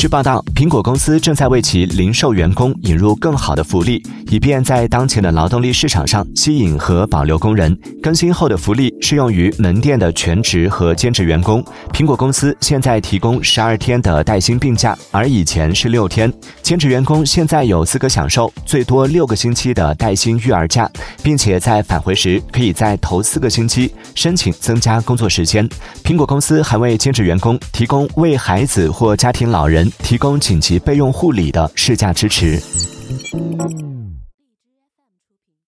据报道，苹果公司正在为其零售员工引入更好的福利，以便在当前的劳动力市场上吸引和保留工人。更新后的福利适用于门店的全职和兼职员工。苹果公司现在提供十二天的带薪病假，而以前是六天。兼职员工现在有资格享受最多六个星期的带薪育儿假，并且在返回时可以在头四个星期申请增加工作时间。苹果公司还为兼职员工提供为孩子或家庭老人。提供紧急备用护理的试驾支持。Thank you.